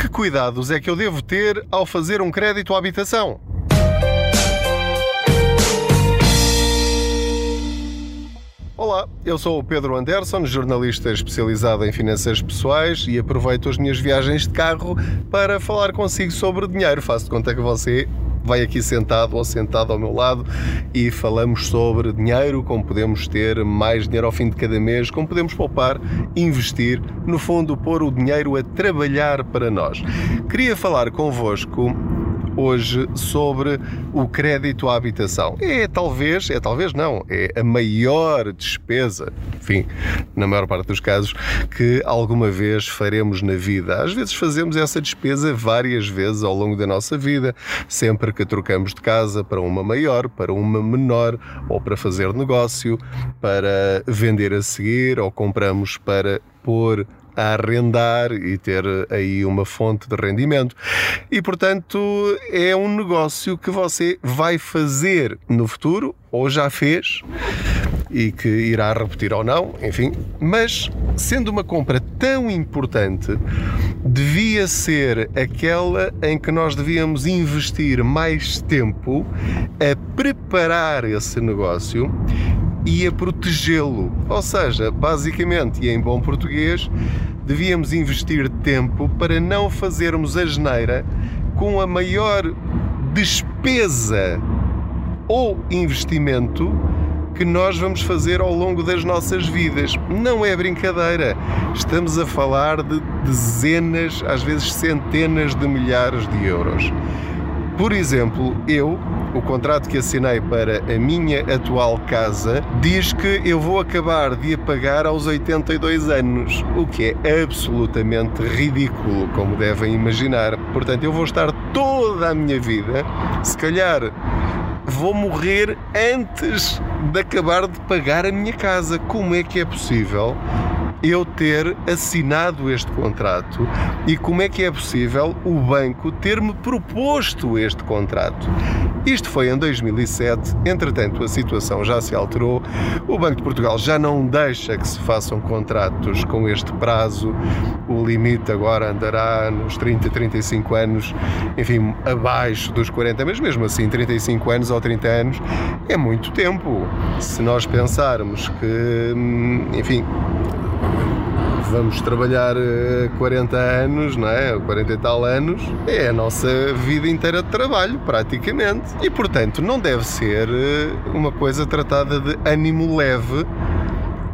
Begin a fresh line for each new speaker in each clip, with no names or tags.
Que cuidados é que eu devo ter ao fazer um crédito à habitação? Olá, eu sou o Pedro Anderson, jornalista especializado em finanças pessoais e aproveito as minhas viagens de carro para falar consigo sobre dinheiro. Faço de conta que você vai aqui sentado ou sentado ao meu lado e falamos sobre dinheiro, como podemos ter mais dinheiro ao fim de cada mês, como podemos poupar, investir, no fundo, pôr o dinheiro a trabalhar para nós. Queria falar convosco hoje sobre o crédito à habitação. É talvez, é talvez não, é a maior despesa, enfim, na maior parte dos casos, que alguma vez faremos na vida. Às vezes fazemos essa despesa várias vezes ao longo da nossa vida, sempre que trocamos de casa para uma maior, para uma menor, ou para fazer negócio, para vender a seguir, ou compramos para pôr a arrendar e ter aí uma fonte de rendimento. E, portanto, é um negócio que você vai fazer no futuro, ou já fez, e que irá repetir ou não, enfim. Mas, sendo uma compra tão importante, devia ser aquela em que nós devíamos investir mais tempo a preparar esse negócio e a protegê-lo. Ou seja, basicamente, e em bom português, devíamos investir tempo para não fazermos a geneira com a maior despesa ou investimento que nós vamos fazer ao longo das nossas vidas. Não é brincadeira. Estamos a falar de dezenas, às vezes centenas de milhares de euros. Por exemplo, eu, o contrato que assinei para a minha atual casa, diz que eu vou acabar de a pagar aos 82 anos, o que é absolutamente ridículo, como devem imaginar. Portanto, eu vou estar toda a minha vida, se calhar vou morrer antes de acabar de pagar a minha casa. Como é que é possível? Eu ter assinado este contrato e como é que é possível o banco ter-me proposto este contrato. Isto foi em 2007, entretanto a situação já se alterou, o Banco de Portugal já não deixa que se façam contratos com este prazo, o limite agora andará nos 30, 35 anos, enfim, abaixo dos 40, mas mesmo assim 35 anos ou 30 anos é muito tempo. Se nós pensarmos que, hum, enfim, vamos trabalhar 40 eh, anos, não é? 40 e tal anos, é a nossa vida inteira de trabalho, praticamente. E portanto, não deve ser eh, uma coisa tratada de ânimo leve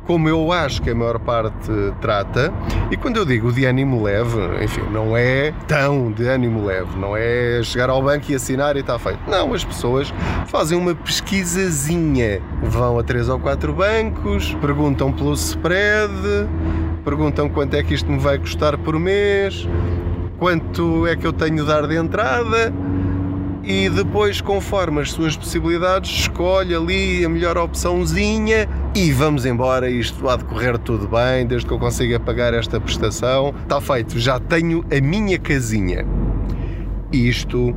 como eu acho que a maior parte trata. E quando eu digo de ânimo leve, enfim, não é tão de ânimo leve, não é chegar ao banco e assinar e está feito. Não, as pessoas fazem uma pesquisazinha, vão a três ou quatro bancos, perguntam pelo spread, perguntam quanto é que isto me vai custar por mês, quanto é que eu tenho de dar de entrada e depois, conforme as suas possibilidades, escolhe ali a melhor opçãozinha e vamos embora. Isto há de correr tudo bem, desde que eu consiga pagar esta prestação. Está feito, já tenho a minha casinha. Isto,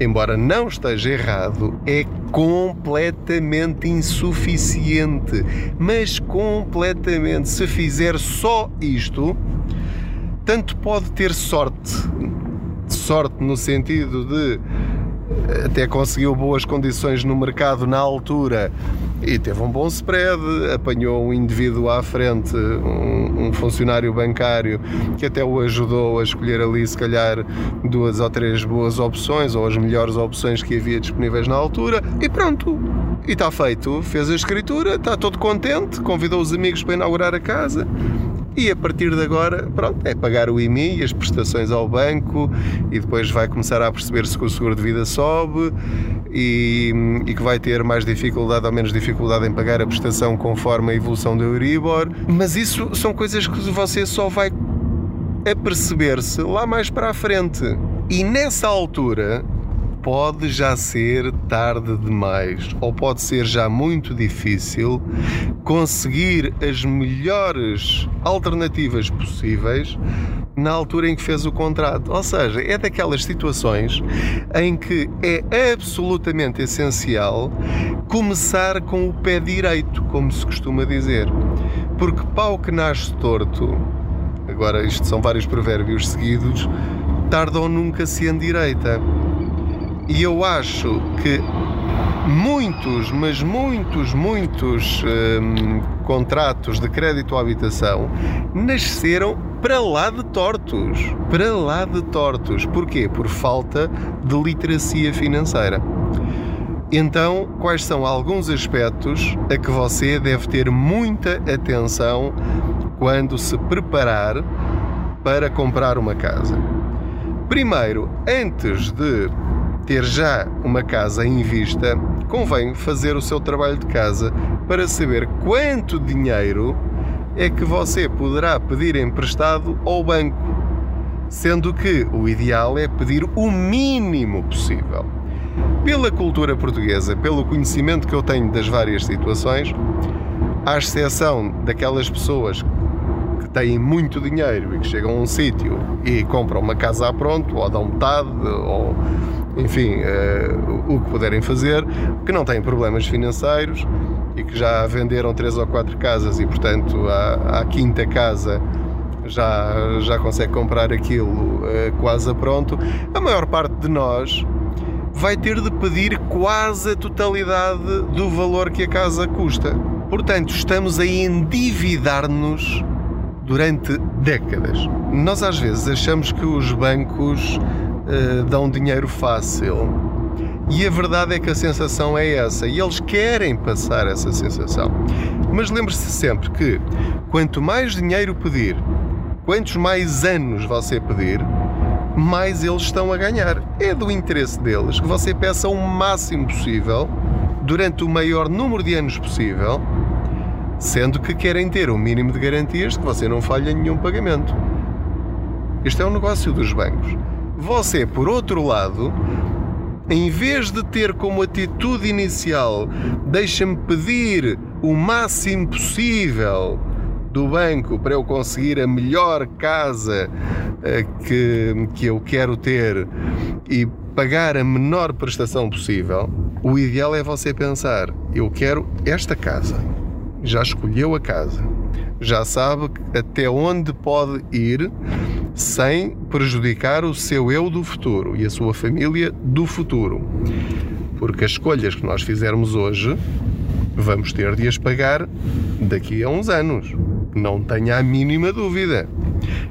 embora não esteja errado, é completamente insuficiente. Mas completamente. Se fizer só isto, tanto pode ter sorte sorte no sentido de até conseguiu boas condições no mercado na altura e teve um bom spread, apanhou um indivíduo à frente, um, um, funcionário bancário que até o ajudou a escolher ali se calhar duas ou três boas opções ou as melhores opções que havia disponíveis na altura e pronto, e está feito, fez a escritura, está todo contente, convidou os amigos para inaugurar a casa e a partir de agora, pronto, é pagar o IMI, as prestações ao banco e depois vai começar a perceber-se que o seguro de vida sobe e, e, que vai ter mais dificuldade ou menos dificuldade em pagar a prestação conforme a evolução do Euribor. Mas isso são coisas que você só vai aperceber-se lá mais para a frente. E nessa altura pode já ser tarde demais ou pode ser já muito difícil conseguir as melhores alternativas possíveis na altura em que fez o contrato. Ou seja, é daquelas situações em que é absolutamente essencial começar com o pé direito, como se costuma dizer. Porque pau que nasce torto agora isto são vários provérbios seguidos, tarda ou nunca se endireita. E eu acho que muitos, mas muitos, muitos hum, contratos de crédito à habitação nasceram para lá de tortos. Para lá de tortos. Porquê? Por falta de literacia financeira. Então, quais são alguns aspectos a que você deve ter muita atenção quando se preparar para comprar uma casa? Primeiro, antes de ter já uma casa em vista, convém fazer o seu trabalho de casa para saber quanto dinheiro é que você poderá pedir emprestado ao banco, sendo que o ideal é pedir o mínimo possível. Pela cultura portuguesa, pelo conhecimento que eu tenho das várias situações, à exceção daquelas pessoas que têm muito dinheiro e que chegam a um sítio e compram uma casa a pronto, ou dão metade, ou enfim, uh, o que puderem fazer, que não têm problemas financeiros e que já venderam três ou quatro casas e, portanto, à, quinta casa já, já consegue comprar aquilo uh, quase a pronto, a maior parte de nós vai ter de pedir quase a totalidade do valor que a casa custa. Portanto, estamos a endividar-nos durante décadas. Nós às vezes achamos que os bancos uh, dão dinheiro fácil e a verdade é que a sensação é essa e eles querem passar essa sensação. Mas lembre-se sempre que quanto mais dinheiro pedir, quantos mais anos você pedir, mais eles estão a ganhar. É do interesse deles que você peça o máximo possível, durante o maior número de anos possível, sendo que querem ter o um mínimo de garantias de que você não falha nenhum pagamento. Este é o negócio dos bancos. Você, por outro lado, em vez de ter como atitude inicial, deixa-me pedir o máximo possível do banco para eu conseguir a melhor casa uh, que, que eu quero ter e pagar a menor prestação possível, o ideal é você pensar: eu quero esta casa. Já escolheu a casa, já sabe até onde pode ir sem prejudicar o seu eu do futuro e a sua família do futuro. Porque as escolhas que nós fizermos hoje vamos ter de as pagar daqui a uns anos. Não tenha a mínima dúvida.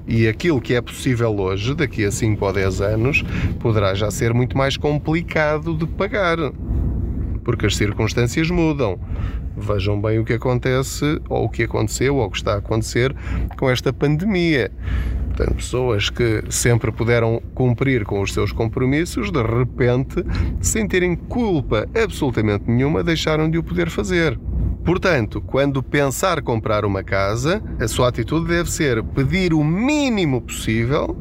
E aquilo que é possível hoje, daqui a 5 ou 10 anos, poderá já ser muito mais complicado de pagar. Porque as circunstâncias mudam. Vejam bem o que acontece, ou o que aconteceu, ou o que está a acontecer com esta pandemia. Portanto, pessoas que sempre puderam cumprir com os seus compromissos, de repente, sem terem culpa absolutamente nenhuma, deixaram de o poder fazer. Portanto, quando pensar comprar uma casa, a sua atitude deve ser pedir o mínimo possível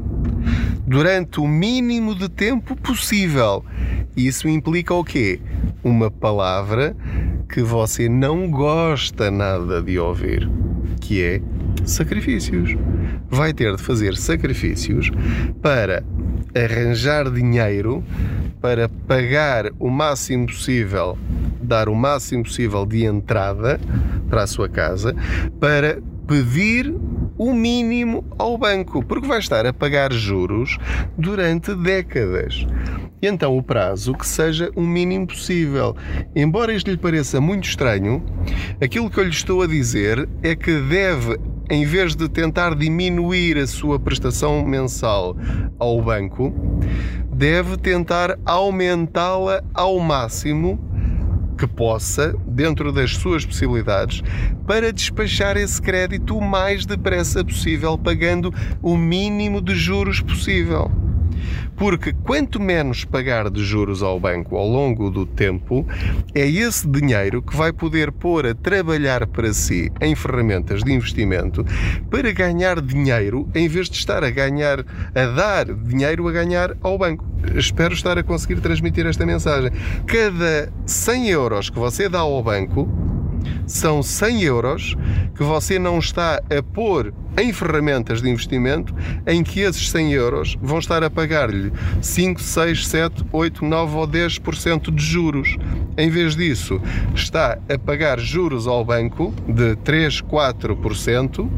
durante o mínimo de tempo possível. Isso implica o quê? Uma palavra que você não gosta nada de ouvir, que é sacrifícios. Vai ter de fazer sacrifícios para arranjar dinheiro para pagar o máximo possível, dar o máximo possível de entrada para a sua casa, para pedir o mínimo ao banco, porque vai estar a pagar juros durante décadas. E então o prazo que seja o mínimo possível. Embora isto lhe pareça muito estranho, aquilo que eu lhe estou a dizer é que deve em vez de tentar diminuir a sua prestação mensal ao banco, deve tentar aumentá-la ao máximo que possa, dentro das suas possibilidades, para despachar esse crédito o mais depressa possível, pagando o mínimo de juros possível. Porque quanto menos pagar de juros ao banco ao longo do tempo, é esse dinheiro que vai poder pôr a trabalhar para si em ferramentas de investimento para ganhar dinheiro em vez de estar a ganhar, a dar dinheiro a ganhar ao banco. Espero estar a conseguir transmitir esta mensagem. Cada 100 euros que você dá ao banco, são 100 euros que você não está a pôr em ferramentas de investimento em que esses 100 euros vão estar a pagar-lhe 5, 6, 7, 8, 9 ou 10% de juros. Em vez disso, está a pagar juros ao banco de 3, 4%,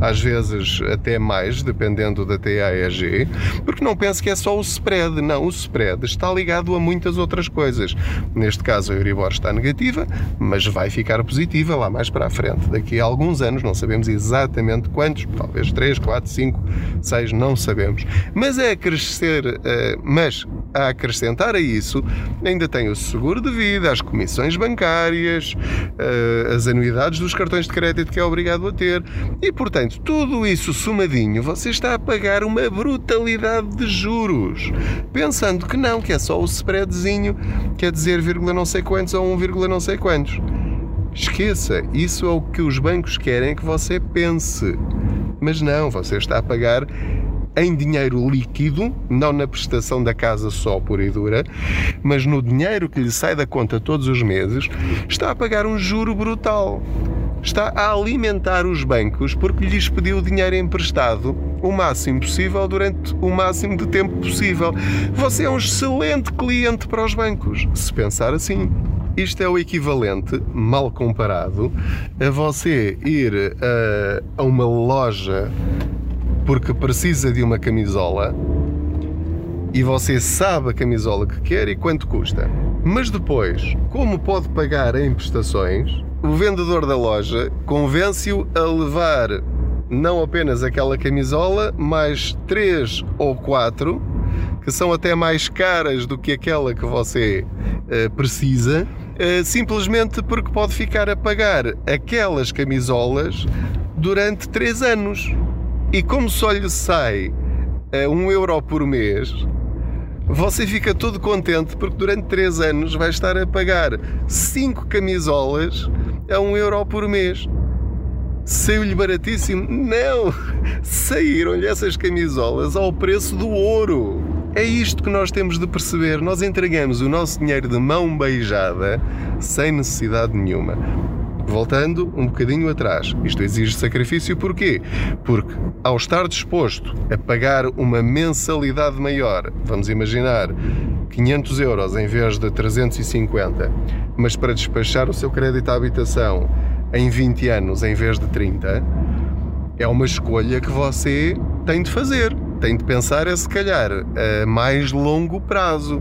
às vezes até mais, dependendo da TAEG, porque não pense que é só o spread. Não, o spread está ligado a muitas outras coisas. Neste caso, a Euribor está negativa, mas vai ficar positiva lá mais para a frente. Daqui a alguns anos, não sabemos exatamente quantos, talvez 3, 4, 5, 6, não sabemos. Mas a crescer, eh, mas a acrescentar a isso, ainda tem o seguro de vida, as comissões bancárias, eh, as anuidades dos cartões de crédito que é obrigado a ter. E, portanto, tudo isso somadinho, você está a pagar uma brutalidade de juros, pensando que não, que é só o spreadzinho, quer dizer, vírgula não sei quantos ou um vírgula não sei quantos. Esqueça, isso é o que os bancos querem que você pense. Mas não, você está a pagar em dinheiro líquido, não na prestação da casa só pura e dura, mas no dinheiro que lhe sai da conta todos os meses, está a pagar um juro brutal. Está a alimentar os bancos porque lhes pediu dinheiro emprestado o máximo possível durante o máximo de tempo possível. Você é um excelente cliente para os bancos, se pensar assim. Isto é o equivalente, mal comparado, a você ir a, a uma loja porque precisa de uma camisola e você sabe a camisola que quer e quanto custa. Mas depois, como pode pagar em prestações, o vendedor da loja convence-o a levar não apenas aquela camisola, mais três ou quatro que são até mais caras do que aquela que você uh, precisa, uh, simplesmente porque pode ficar a pagar aquelas camisolas durante três anos. E como só lhe sai a um euro por mês, você fica todo contente porque durante 3 anos vai estar a pagar 5 camisolas a 1 euro por mês. Saiu-lhe baratíssimo? Não! Saíram-lhe essas camisolas ao preço do ouro. É isto que nós temos de perceber. Nós entregamos o nosso dinheiro de mão beijada sem necessidade nenhuma. Voltando um bocadinho atrás, isto exige sacrifício porquê? Porque ao estar disposto a pagar uma mensalidade maior, vamos imaginar 500 euros em vez de 350, mas para despachar o seu crédito à habitação em 20 anos em vez de 30, é uma escolha que você tem de fazer. Tem de pensar, é se calhar, a mais longo prazo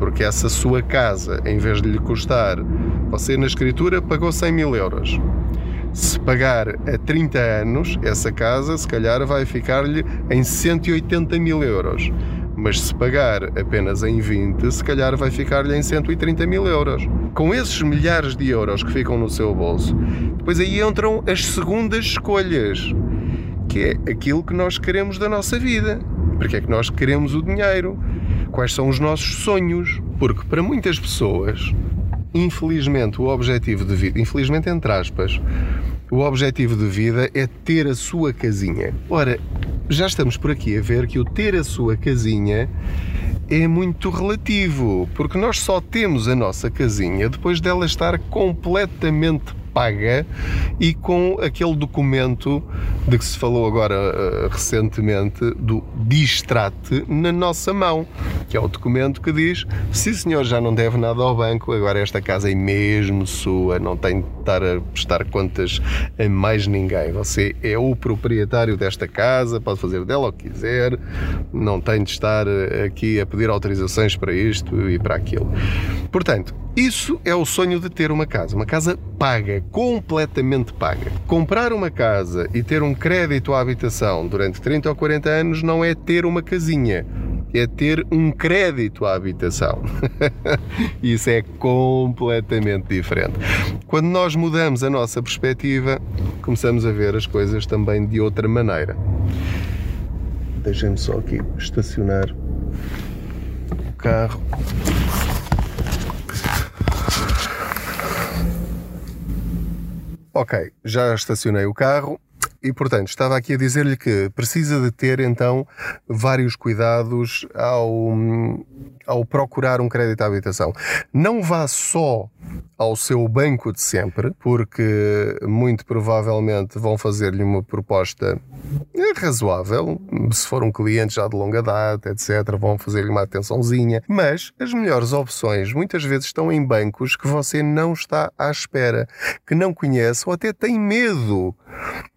porque essa sua casa, em vez de lhe custar, você na escritura pagou 100 mil euros. Se pagar a 30 anos, essa casa se calhar vai ficar-lhe em 180 mil euros. Mas se pagar apenas em 20, se calhar vai ficar-lhe em 130 mil euros. Com esses milhares de euros que ficam no seu bolso, depois aí entram as segundas escolhas, que é aquilo que nós queremos da nossa vida. Porque é que nós queremos o dinheiro? Quais são os nossos sonhos, porque para muitas pessoas, infelizmente, o objetivo de vida, infelizmente entre aspas, o objetivo de vida é ter a sua casinha. Ora, já estamos por aqui a ver que o ter a sua casinha é muito relativo, porque nós só temos a nossa casinha depois dela estar completamente paga e com aquele documento de que se falou agora uh, recentemente do distrate na nossa mão, que é o documento que diz: se o senhor já não deve nada ao banco, agora esta casa é mesmo sua, não tem de estar a prestar contas a mais ninguém. Você é o proprietário desta casa, pode fazer dela o que quiser, não tem de estar eh, aqui a pedir autorizações para isto e para aquilo. Portanto, isso é o sonho de ter uma casa, uma casa paga, completamente paga. Comprar uma casa e ter um crédito à habitação durante 30 ou 40 anos não é ter uma casinha, é ter um crédito à habitação. Isso é completamente diferente. Quando nós mudamos a nossa perspectiva, começamos a ver as coisas também de outra maneira. Deixem-me só aqui estacionar o carro. Ok, já estacionei o carro e, portanto, estava aqui a dizer-lhe que precisa de ter então vários cuidados ao, ao procurar um crédito à habitação. Não vá só ao seu banco de sempre, porque muito provavelmente vão fazer-lhe uma proposta razoável, se for um cliente já de longa data, etc., vão fazer-lhe uma atençãozinha, mas as melhores opções muitas vezes estão em bancos que você não está à espera, que não conhece ou até tem medo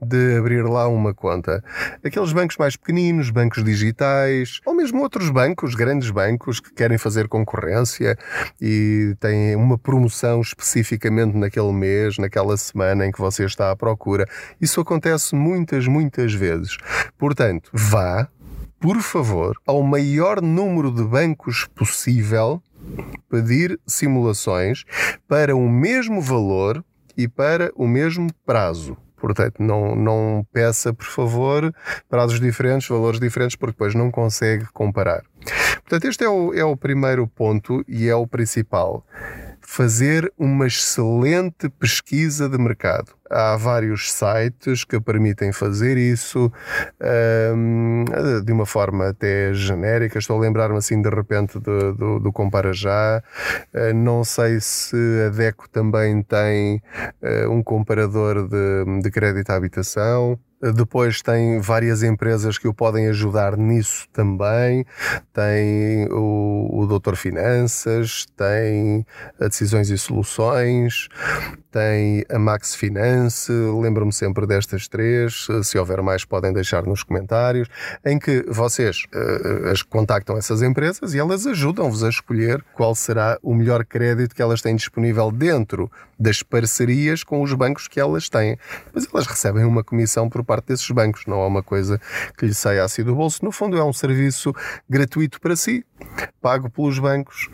de abrir lá uma conta. Aqueles bancos mais pequeninos, bancos digitais, ou mesmo outros bancos, grandes bancos que querem fazer concorrência e têm uma promoção especificamente naquele mês, naquela semana em que você está à procura. Isso acontece muitas, muitas vezes. Portanto, vá, por favor, ao maior número de bancos possível pedir simulações para o mesmo valor e para o mesmo prazo. Portanto, não, não peça, por favor, prazos diferentes, valores diferentes, porque depois não consegue comparar. Portanto, este é o, é o primeiro ponto e é o principal fazer uma excelente pesquisa de mercado. Há vários sites que permitem fazer isso um, de uma forma até genérica. Estou a lembrar-me assim de repente do, do, do Compara Já. Uh, não sei se a DECO também tem uh, um comparador de, de crédito à habitação. Depois tem várias empresas que o podem ajudar nisso também. Tem o, o Doutor Finanças, tem a Decisões e Soluções, tem a Max Finance. Lembro-me sempre destas três. Se houver mais, podem deixar nos comentários. Em que vocês uh, as contactam essas empresas e elas ajudam-vos a escolher qual será o melhor crédito que elas têm disponível dentro das parcerias com os bancos que elas têm. Mas elas recebem uma comissão por parte desses bancos, não é uma coisa que lhe saia assim do bolso. No fundo, é um serviço gratuito para si, pago pelos bancos,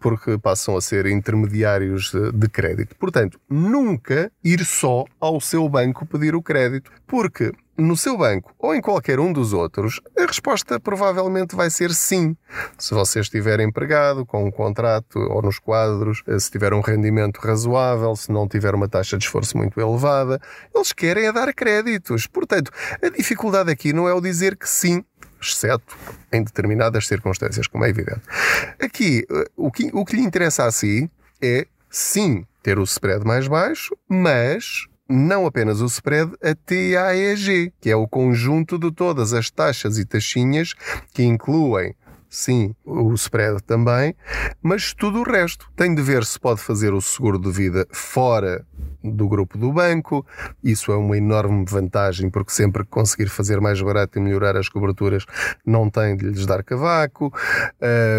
porque passam a ser intermediários de crédito. Portanto, nunca ir só ao seu banco pedir o crédito, porque no seu banco ou em qualquer um dos outros, a resposta provavelmente vai ser sim. Se você estiver empregado, com um contrato ou nos quadros, se tiver um rendimento razoável, se não tiver uma taxa de esforço muito elevada, eles querem é dar créditos. Portanto, a dificuldade aqui não é o dizer que sim, exceto em determinadas circunstâncias, como é evidente. Aqui, o que, o que lhe interessa a si é, sim, ter o spread mais baixo, mas não apenas o spread, a TAEG, que é o conjunto de todas as taxas e taxinhas que incluem sim, o spread também, mas tudo o resto. Tem de ver se pode fazer o seguro de vida fora do grupo do banco. Isso é uma enorme vantagem, porque sempre que conseguir fazer mais barato e melhorar as coberturas, não tem de lhes dar cavaco.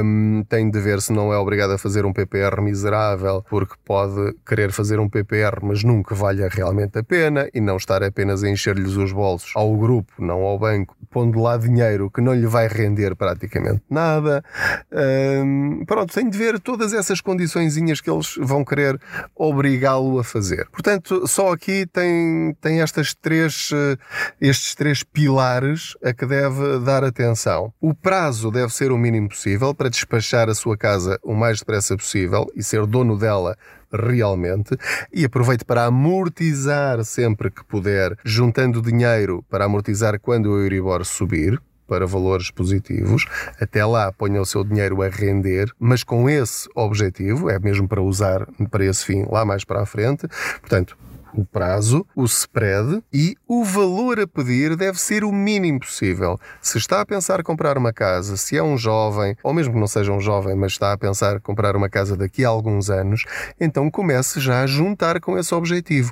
Um, tem de ver se não é obrigado a fazer um PPR miserável, porque pode querer fazer um PPR, mas nunca valha realmente a pena e não estar apenas a encher-lhes os bolsos ao grupo, não ao banco, pondo lá dinheiro que não lhe vai render praticamente nada. Um, pronto, tem de ver todas essas condiçõezinhas que eles vão querer obrigá-lo a fazer. Portanto, só aqui tem, tem estas três, eh, estes três pilares a que deve dar atenção. O prazo deve ser o mínimo possível para despachar a sua casa o mais depressa possível e ser dono dela realmente e aproveite para amortizar sempre que puder, juntando dinheiro para amortizar quando o Euribor subir para valores positivos. Até lá ponha o seu dinheiro a render, mas com esse objetivo, é mesmo para usar para esse fim lá mais para a frente. Portanto, o prazo, o spread e o valor a pedir deve ser o mínimo possível. Se está a pensar comprar uma casa, se é um jovem, ou mesmo que não seja um jovem, mas está a pensar comprar uma casa daqui a alguns anos, então comece já a juntar com esse objetivo.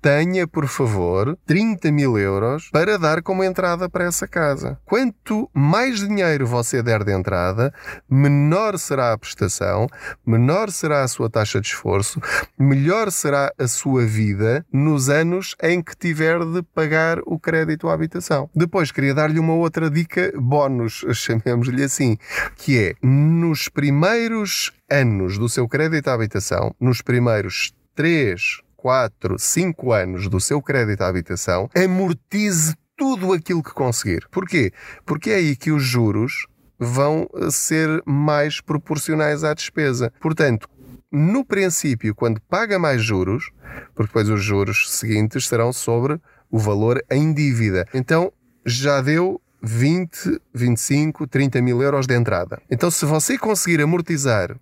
Tenha, por favor, 30 mil euros para dar como entrada para essa casa. Quanto mais dinheiro você der de entrada, menor será a prestação, menor será a sua taxa de esforço, melhor será a sua vida nos anos em que tiver de pagar o crédito à habitação. Depois queria dar-lhe uma outra dica bónus, chamemos-lhe assim, que é nos primeiros anos do seu crédito à habitação, nos primeiros 3, 4, 5 anos do seu crédito à habitação, amortize tudo aquilo que conseguir. Porquê? Porque é aí que os juros vão ser mais proporcionais à despesa. Portanto, no princípio, quando paga mais juros, porque depois os juros seguintes serão sobre o valor em dívida. Então já deu 20, 25, 30 mil euros de entrada. Então, se você conseguir amortizar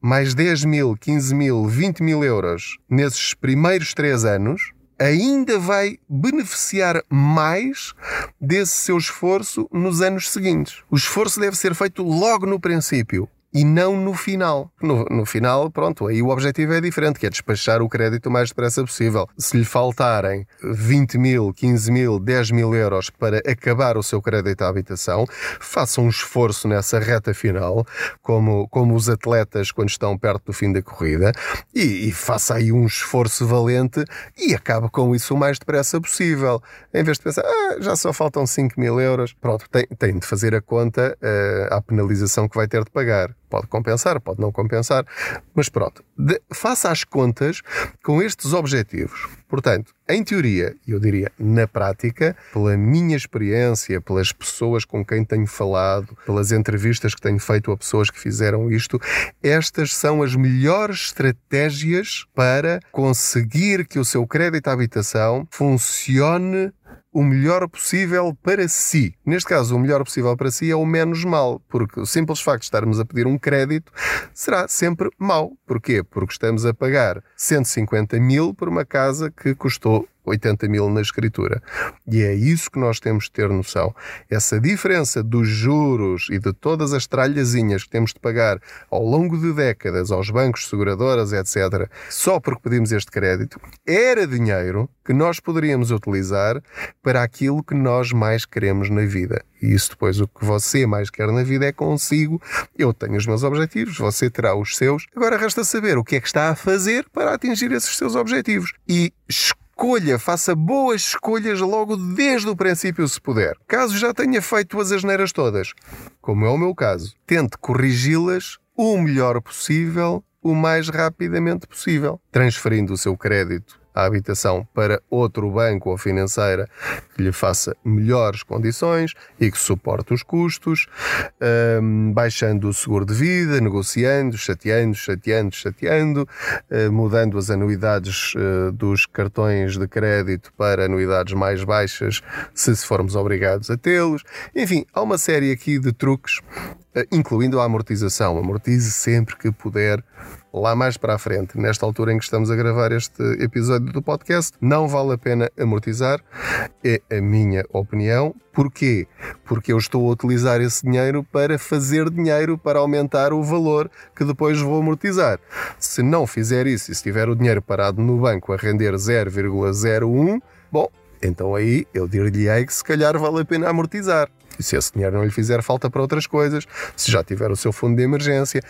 mais 10 mil, 15 mil, 20 mil euros nesses primeiros três anos, ainda vai beneficiar mais desse seu esforço nos anos seguintes. O esforço deve ser feito logo no princípio e não no final. No, no final, pronto, aí o objetivo é diferente, que é despachar o crédito o mais depressa possível. Se lhe faltarem 20 mil, 15 mil, 10 mil euros para acabar o seu crédito à habitação, faça um esforço nessa reta final, como, como os atletas quando estão perto do fim da corrida, e, e faça aí um esforço valente e acabe com isso o mais depressa possível. Em vez de pensar, ah, já só faltam 5 mil euros, pronto, tem, tem de fazer a conta uh, à penalização que vai ter de pagar. Pode compensar, pode não compensar, mas pronto, de, faça as contas com estes objetivos. Portanto, em teoria, eu diria na prática, pela minha experiência, pelas pessoas com quem tenho falado, pelas entrevistas que tenho feito a pessoas que fizeram isto, estas são as melhores estratégias para conseguir que o seu crédito à habitação funcione o melhor possível para si. Neste caso, o melhor possível para si é o menos mal, porque o simples facto de estarmos a pedir um crédito será sempre mau. Porquê? Porque estamos a pagar 150 mil por uma casa que custou 80 mil na escritura. E é isso que nós temos de ter noção. Essa diferença dos juros e de todas as tralhazinhas que temos de pagar ao longo de décadas aos bancos, seguradoras, etc., só porque pedimos este crédito, era dinheiro que nós poderíamos utilizar para aquilo que nós mais queremos na vida. E isso depois o que você mais quer na vida é consigo. Eu tenho os meus objetivos, você terá os seus. Agora resta saber o que é que está a fazer para atingir esses seus objetivos. E escolha, faça boas escolhas logo desde o princípio, se puder. Caso já tenha feito as asneiras todas, como é o meu caso, tente corrigi-las o melhor possível, o mais rapidamente possível, transferindo o seu crédito a habitação para outro banco ou financeira que lhe faça melhores condições e que suporte os custos, um, baixando o seguro de vida, negociando, chateando, chateando, chateando, uh, mudando as anuidades uh, dos cartões de crédito para anuidades mais baixas, se formos obrigados a tê-los. Enfim, há uma série aqui de truques, incluindo a amortização. Amortize sempre que puder lá mais para a frente, nesta altura em que estamos a gravar este episódio do podcast, não vale a pena amortizar, é a minha opinião. Porquê? Porque eu estou a utilizar esse dinheiro para fazer dinheiro para aumentar o valor que depois vou amortizar. Se não fizer isso e se tiver o dinheiro parado no banco a render 0,01, bom, então aí eu dir-lhe-ei que se calhar vale a pena amortizar. E se esse dinheiro não lhe fizer falta para outras coisas, se já tiver o seu fundo de emergência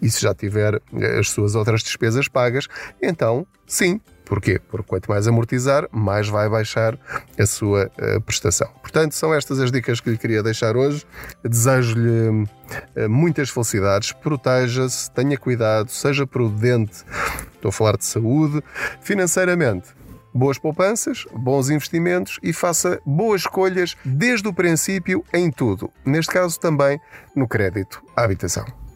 e se já tiver eh, as suas outras despesas pagas, então sim. Porquê? Porque quanto mais amortizar, mais vai baixar a sua uh, prestação. Portanto, são estas as dicas que lhe queria deixar hoje. Desejo-lhe uh, muitas felicidades, proteja-se, tenha cuidado, seja prudente. Estou a falar de saúde. Financeiramente, boas poupanças, bons investimentos e faça boas escolhas desde o princípio em tudo. Neste caso, também no crédito à habitação.